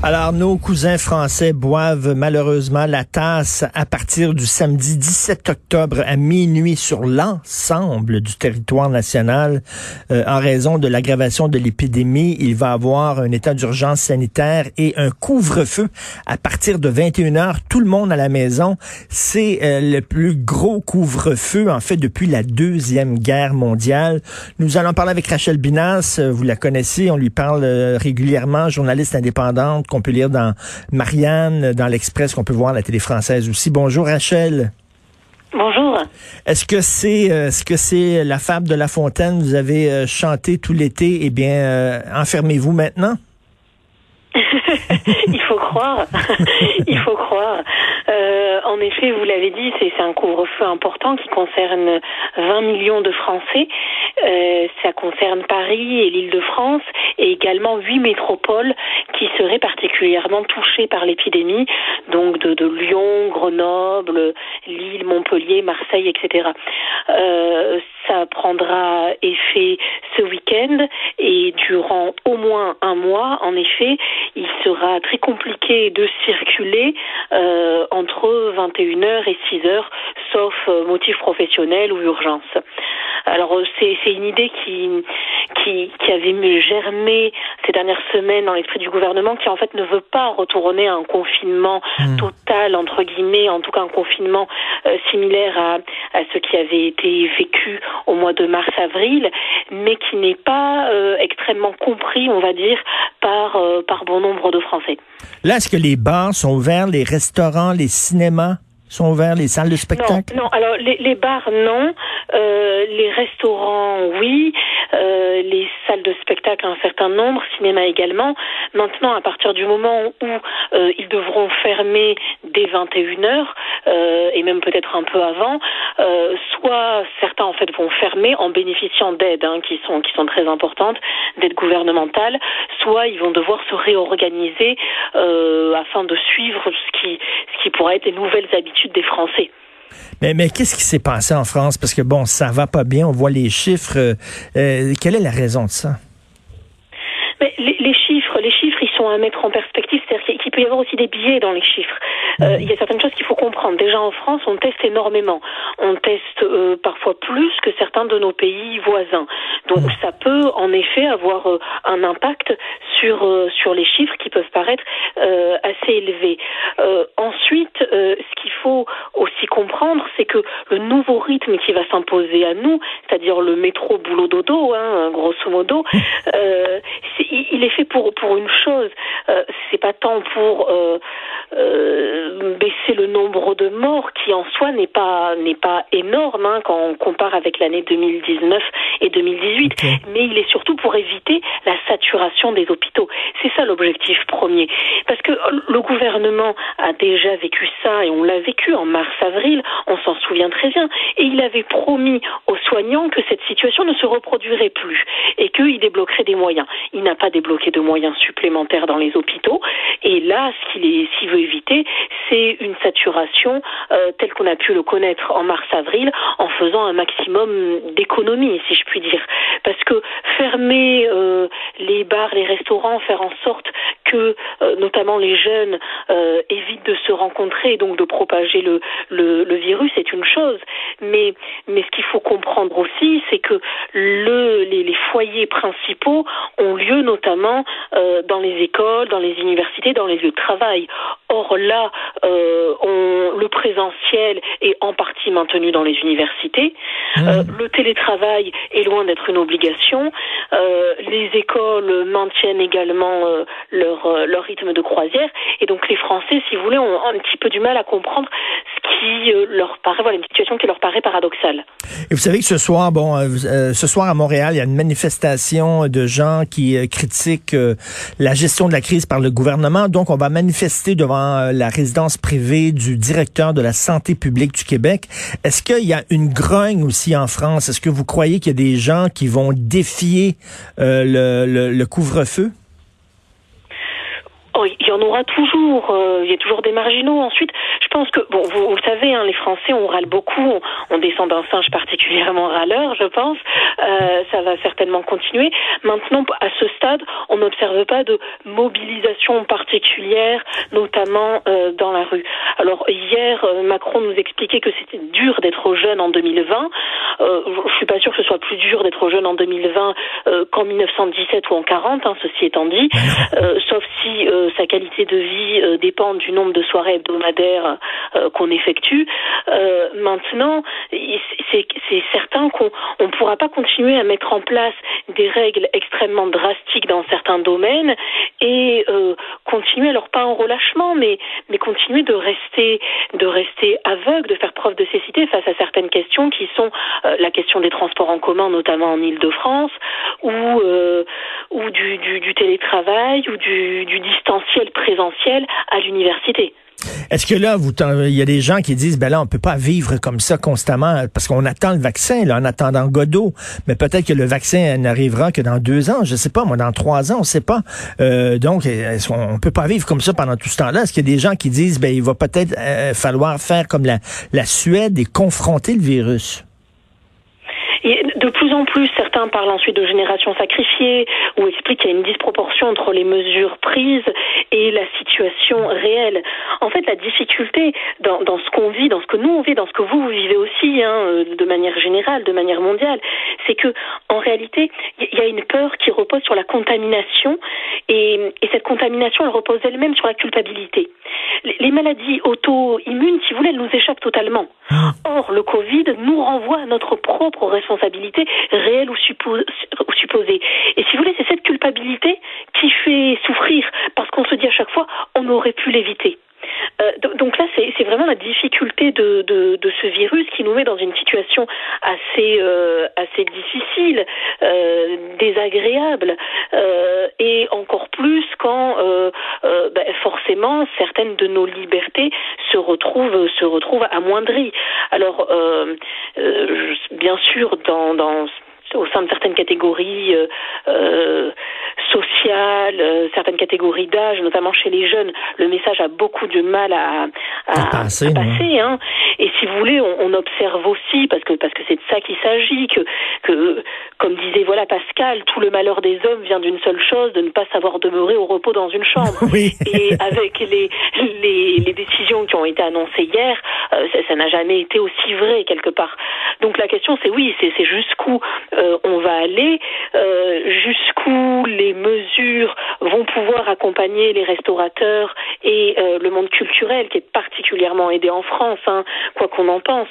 Alors, nos cousins français boivent malheureusement la tasse à partir du samedi 17 octobre à minuit sur l'ensemble du territoire national. Euh, en raison de l'aggravation de l'épidémie, il va avoir un état d'urgence sanitaire et un couvre-feu à partir de 21 heures. Tout le monde à la maison. C'est euh, le plus gros couvre-feu, en fait, depuis la Deuxième Guerre mondiale. Nous allons parler avec Rachel Binas. Vous la connaissez. On lui parle euh, régulièrement, journaliste indépendante qu'on peut lire dans Marianne, dans l'Express, qu'on peut voir à la télé française aussi. Bonjour Rachel. Bonjour. Est-ce que c'est euh, est-ce que c'est la fable de La Fontaine? Vous avez euh, chanté tout l'été. Eh bien, euh, enfermez-vous maintenant. Il faut croire. Il faut croire. Euh, en effet, vous l'avez dit, c'est un couvre-feu important qui concerne 20 millions de Français. Euh, ça concerne Paris et l'Île-de-France et également huit métropoles qui seraient particulièrement touchées par l'épidémie, donc de, Lyon, Grenoble, Lille, Montpellier, Marseille, etc. Euh, ça prendra effet ce week-end et durant au moins un mois, en effet, il sera très compliqué de circuler entre 21h et 6h, sauf euh, motif professionnel ou urgence. Alors euh, c'est c'est une idée qui, qui qui avait germé ces dernières semaines dans l'esprit du gouvernement, qui en fait ne veut pas retourner à un confinement total entre guillemets, en tout cas un confinement euh, similaire à à ce qui avait été vécu au mois de mars-avril, mais qui n'est pas euh, extrêmement compris, on va dire, par euh, par bon nombre de Français. Là, est-ce que les bars sont ouverts, les restaurants, les cinémas sont ouverts, les salles de spectacle? Non, non. Alors les, les bars, non. Euh, les restaurants, oui. Euh, les salles de spectacle, un certain nombre. Cinéma également. Maintenant, à partir du moment où euh, ils devront fermer dès 21 heures euh, et même peut-être un peu avant, euh, soit certains en fait vont fermer en bénéficiant d'aides hein, qui sont qui sont très importantes, d'aides gouvernementales, soit ils vont devoir se réorganiser euh, afin de suivre ce qui ce qui pourrait être les nouvelles habitudes des Français. Mais, mais qu'est-ce qui s'est passé en France? Parce que bon, ça va pas bien. On voit les chiffres. Euh, euh, quelle est la raison de ça? Mais les, les chiffres, les chiffres, ils sont à mettre en perspective. C'est-à-dire qu'il peut y avoir aussi des biais dans les chiffres. Euh, il y a certaines choses qu'il faut comprendre. Déjà en France, on teste énormément. On teste euh, parfois plus que certains de nos pays voisins. Donc ça peut en effet avoir euh, un impact sur euh, sur les chiffres qui peuvent paraître euh, assez élevés. Ensuite, ce qu'il faut aussi comprendre, c'est que le nouveau rythme qui va s'imposer à nous, c'est-à-dire le métro boulot dodo, hein, grosso modo, euh, c'est- il est fait pour pour une chose. Euh, c'est pas tant pour euh, baisser le nombre de morts qui en soi n'est pas n'est pas énorme hein, quand on compare avec l'année 2019 et 2018, Mais il est surtout pour éviter la saturation des hôpitaux. C'est ça l'objectif premier. Parce que le gouvernement a déjà vécu ça et on l'a vécu en mars-avril, on s'en souvient très bien, et il avait promis aux soignants que cette situation ne se reproduirait plus et qu'il débloquerait des moyens. Il n'a pas débloqué de moyens supplémentaires dans les hôpitaux et là, ce qu'il veut éviter, c'est une saturation euh, telle qu'on a pu le connaître en mars-avril en faisant un maximum d'économies, si je puis dire. Parce que fermer euh, les bars, les restaurants, faire en sorte que euh, notamment les jeunes euh, évitent de se rencontrer et donc de propager le, le, le virus, c'est une chose. Mais, mais ce qu'il faut comprendre aussi, c'est que le, les, les foyers principaux ont lieu notamment dans les écoles, dans les universités, dans les lieux de travail. Or là, on, le présentiel est en partie maintenu dans les universités. Euh, le télétravail est loin d'être une obligation. Euh, les écoles maintiennent également euh, leur, euh, leur rythme de croisière. Et donc les Français, si vous voulez, ont un petit peu du mal à comprendre qui euh, leur paraît, voilà, une situation qui leur paraît paradoxale. Et vous savez que ce soir, bon, euh, euh, ce soir à Montréal, il y a une manifestation de gens qui euh, critiquent euh, la gestion de la crise par le gouvernement. Donc, on va manifester devant la résidence privée du directeur de la santé publique du Québec. Est-ce qu'il y a une grogne aussi en France? Est-ce que vous croyez qu'il y a des gens qui vont défier le, le- le couvre-feu? Oh, il y en aura toujours. Euh, il y a toujours des marginaux. Ensuite, je pense que bon, vous, vous savez, hein, les Français, on râle beaucoup. On, descend d'un singe particulièrement râleur, je pense. Euh, ça va certainement continuer. Maintenant, à ce stade, on n'observe pas de mobilisation particulière, notamment euh, dans la rue. Alors hier, euh, Macron nous expliquait que c'était dur d'être jeune en 2020. Euh, je suis pas sûr que ce soit plus dur d'être jeune en 2020 euh, qu'en 1917 ou en 40. Hein, ceci étant dit, sauf si sa qualité de vie dépend du nombre de soirées hebdomadaires qu'on effectue. maintenant, c'est certain qu'on ne pourra pas continuer à mettre en place des règles extrêmement drastiques dans certains domaines et continuer alors pas en relâchement, mais continuer de rester aveugle, de faire preuve de cécité face à certaines questions qui sont euh, la question des transports en commun, notamment en Île-de-France, ou euh, ou du, télétravail ou du distanciel présentiel à l'université. Est-ce que là, vous, il y a des gens qui disent, ben là, on peut pas vivre comme ça constamment parce qu'on attend le vaccin, là, en attendant Godot. Mais peut-être que le vaccin n'arrivera que dans deux ans, je sais pas, moi, dans trois ans, on sait pas. Euh, donc, est-ce qu'on peut pas vivre comme ça pendant tout ce temps-là? Est-ce qu'il y a des gens qui disent, ben, il va peut-être euh, falloir faire comme la Suède et confronter le virus? De plus en plus, certains parlent ensuite de génération sacrifiée ou expliquent qu'il y a une disproportion entre les mesures prises et la situation réelle. En fait, la difficulté dans, dans ce qu'on vit, dans ce que nous on vit, dans ce que vous, vous vivez aussi, hein, euh, de manière générale, de manière mondiale, c'est que en réalité, il y a une peur qui repose sur la contamination et, et cette contamination, elle repose elle-même sur la culpabilité. Les maladies auto-immunes, si vous voulez, elles nous échappent totalement. Ah. Or, le Covid nous renvoie à notre propre responsabilité réelle ou, supposée. Et si vous voulez, c'est cette culpabilité qui fait souffrir, parce qu'on se dit à chaque fois, on aurait pu l'éviter. Euh, donc là, c'est vraiment la difficulté de, de, ce virus qui nous met dans une situation assez euh, assez difficile, euh, désagréable, et encore plus quand ben, forcément certaines de nos libertés se retrouvent se retrouvent amoindries. Alors bien sûr, dans, dans au sein de certaines catégories euh, euh, sociales, euh, certaines catégories d'âge, notamment chez les jeunes, le message a beaucoup de mal à, à, passer. hein. Et si vous voulez, on, on, observe aussi, parce que parce que c'est de ça qu'il s'agit, que, que comme disait voilà Pascal, tout le malheur des hommes vient d'une seule chose, de ne pas savoir demeurer au repos dans une chambre. Oui. Et avec les, les, les décisions qui ont été annoncées hier, euh, ça n'a jamais été aussi vrai quelque part. Donc la question c'est oui, c'est jusqu'où euh, on va aller, euh, jusqu'où les mesures vont pouvoir accompagner les restaurateurs et euh, le monde culturel qui est particulièrement aidé en France, hein, quoi qu'on en pense.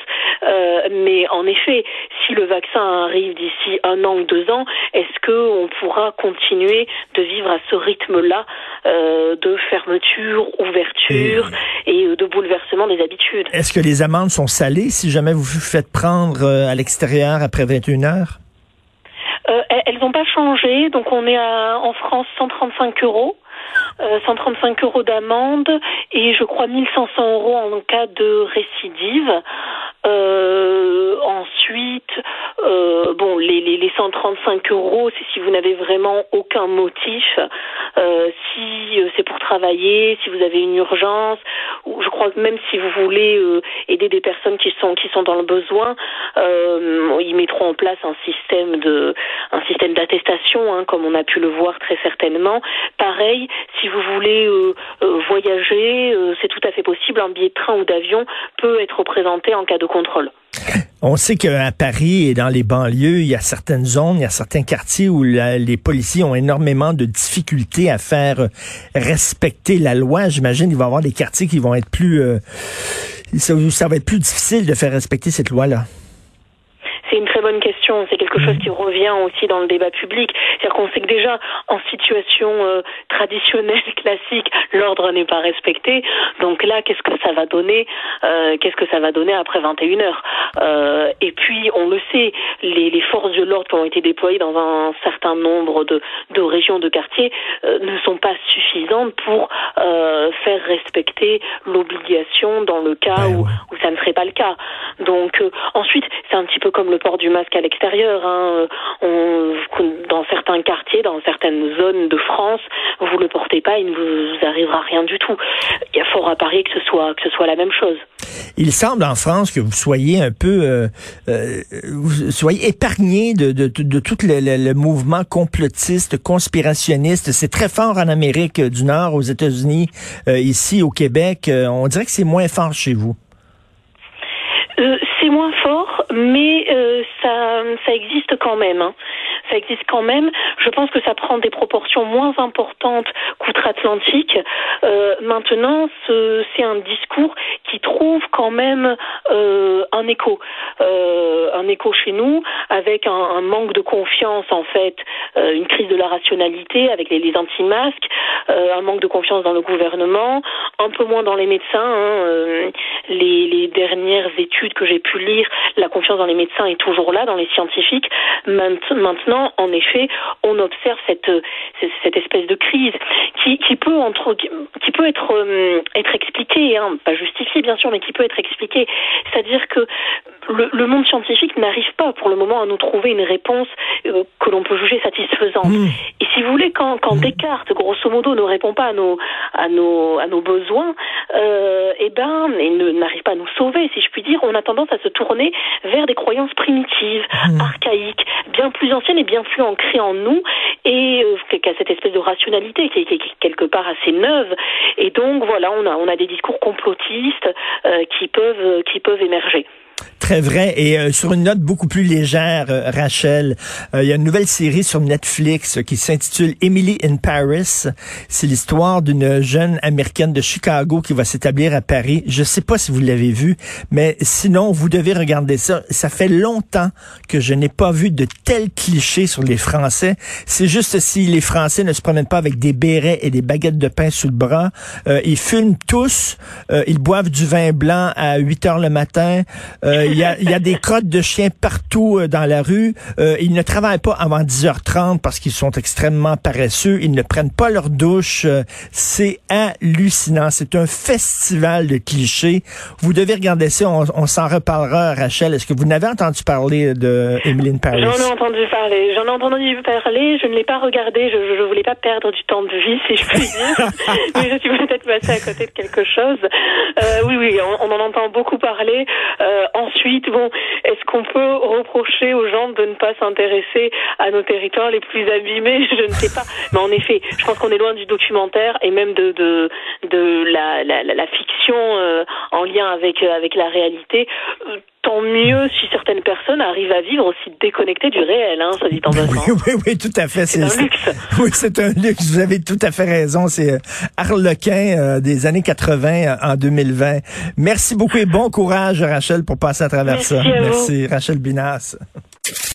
mais en effet, si le vaccin arrive d'ici un an ou deux ans, est-ce qu'on pourra continuer de vivre à ce rythme-là de fermeture, ouverture et, et de bouleversement des habitudes? Est-ce que les amendes sont salées si jamais vous vous faites prendre à l'extérieur après 21 heures? euh, elles n'ont pas changé, donc on est à, en France 135 euros. 135 euh, euros d'amende et je crois 1500 euros en cas de récidive. Euh, ensuite, euh, bon, les, les, les 135 euros, c'est si vous n'avez vraiment aucun motif, euh, si euh, c'est pour travailler, si vous avez une urgence, ou je crois que même si vous voulez euh, aider des personnes qui sont qui sont dans le besoin, ils mettront en place un système de un système d'attestation, hein, comme on a pu le voir très certainement. Pareil, si vous voulez voyager, c'est tout à fait possible. Un billet de train ou d'avion peut être présenté en cas de contrôle. On sait qu'à Paris et dans les banlieues, il y a certaines zones, il y a certains quartiers où les policiers ont énormément de difficultés à faire respecter la loi. J'imagine qu'il va y avoir des quartiers qui vont être plus... Euh, ça va être plus difficile de faire respecter cette loi-là. C'est une très bonne question. C'est quelque chose qui revient aussi dans le débat public. C'est-à-dire qu'on sait que déjà, en situation euh, traditionnelle, classique, l'ordre n'est pas respecté. Donc là, qu'est-ce que ça va donner euh, Qu'est-ce que ça va donner après 21 heures? Euh, Et puis, on le sait, les, les forces de l'ordre qui ont été déployées dans un certain nombre de, de régions, de quartiers, ne sont pas suffisantes pour faire respecter l'obligation dans le cas où, où ça ne serait pas le cas. Donc ensuite, c'est un petit peu comme le le port du masque à l'extérieur. Hein. dans certains quartiers, dans certaines zones de France, vous le portez pas, il ne vous arrivera rien du tout. Il y a fort à parier que ce soit que ce soit la même chose. Il semble en France que vous soyez un peu, euh, euh, vous soyez épargné de, de, de, tout le, le, mouvement complotiste, conspirationniste. C'est très fort en Amérique du Nord, aux États-Unis, euh, ici au Québec. on dirait que c'est moins fort chez vous. C'est moins fort, mais ça, ça existe quand même. Hein ça existe quand même. Je pense que ça prend des proportions moins importantes qu'outre-Atlantique. Euh, maintenant, c'est un discours qui trouve quand même euh, un écho, euh, un écho chez nous, avec un, manque de confiance en fait, une crise de la rationalité avec les, anti-masques, un manque de confiance dans le gouvernement, un peu moins dans les médecins. Hein, les, les, dernières études que j'ai pu lire, la confiance dans les médecins est toujours là, dans les scientifiques. Maintenant en effet, on observe cette, cette espèce de crise qui, qui peut entre, qui peut être euh, être expliquée, hein, pas justifiée bien sûr, mais qui peut être expliquée. C'est-à-dire que le, le, monde scientifique n'arrive pas pour le moment à nous trouver une réponse euh, que l'on peut juger satisfaisante. Mmh. Et si vous voulez, quand, quand mmh. Descartes, grosso modo, ne répond pas à nos à nos à nos besoins, euh, et eh ben, et n'arrive pas à nous sauver, si je puis dire, on a tendance à se tourner vers des croyances primitives, mmh. archaïques, bien plus anciennes et bien plus ancrées en nous, et euh, qu'à cette espèce de rationalité qui est, qui est, quelque part assez neuve. Et donc voilà, on a on a des discours complotistes euh, qui peuvent qui peuvent émerger. Très vrai. Et euh, sur une note beaucoup plus légère, euh, Rachel, euh, il y a une nouvelle série sur Netflix qui s'intitule Emily in Paris. C'est l'histoire d'une jeune américaine de Chicago qui va s'établir à Paris. Je sais pas si vous l'avez vu, mais sinon, vous devez regarder ça. Ça fait longtemps que je n'ai pas vu de tels clichés sur les Français. C'est juste si les Français ne se promènent pas avec des bérets et des baguettes de pain sous le bras. ils fument tous. ils boivent du vin blanc à 8 heures le matin. Il y, a, y, a, des crottes de chiens partout euh, dans la rue. Euh, ils ne travaillent pas avant 10h30 parce qu'ils sont extrêmement paresseux. Ils ne prennent pas leur douche. Euh, c'est hallucinant. C'est un festival de clichés. Vous devez regarder ça. On, on s'en reparlera, Rachel. Est-ce que vous n'avez entendu parler de Emily Paris? J'en ai entendu parler. J'en ai entendu parler. Je ne l'ai pas regardé. Je ne voulais pas perdre du temps de vie, si je puis dire. Mais je suis peut-être passée à côté de quelque chose. Euh, oui, oui, on, on, en entend beaucoup parler. Euh, ensuite, bon, est-ce qu'on peut reprocher aux gens de ne pas s'intéresser à nos territoires les plus abîmés Je ne sais pas. Mais en effet, je pense qu'on est loin du documentaire et même de de, de la, la, la, fiction euh, en lien avec avec la réalité. Tant mieux si certaines personnes arrivent à vivre aussi déconnectées du réel, hein, ça dit en oui, oui, oui, tout à fait. C'est un luxe. Oui, c'est un luxe. Vous avez tout à fait raison. C'est euh, Harlequin euh, des années 80 euh, en 2020. Merci beaucoup et bon courage, Rachel, pour passer à travers Merci ça. À Merci, Rachel Binas.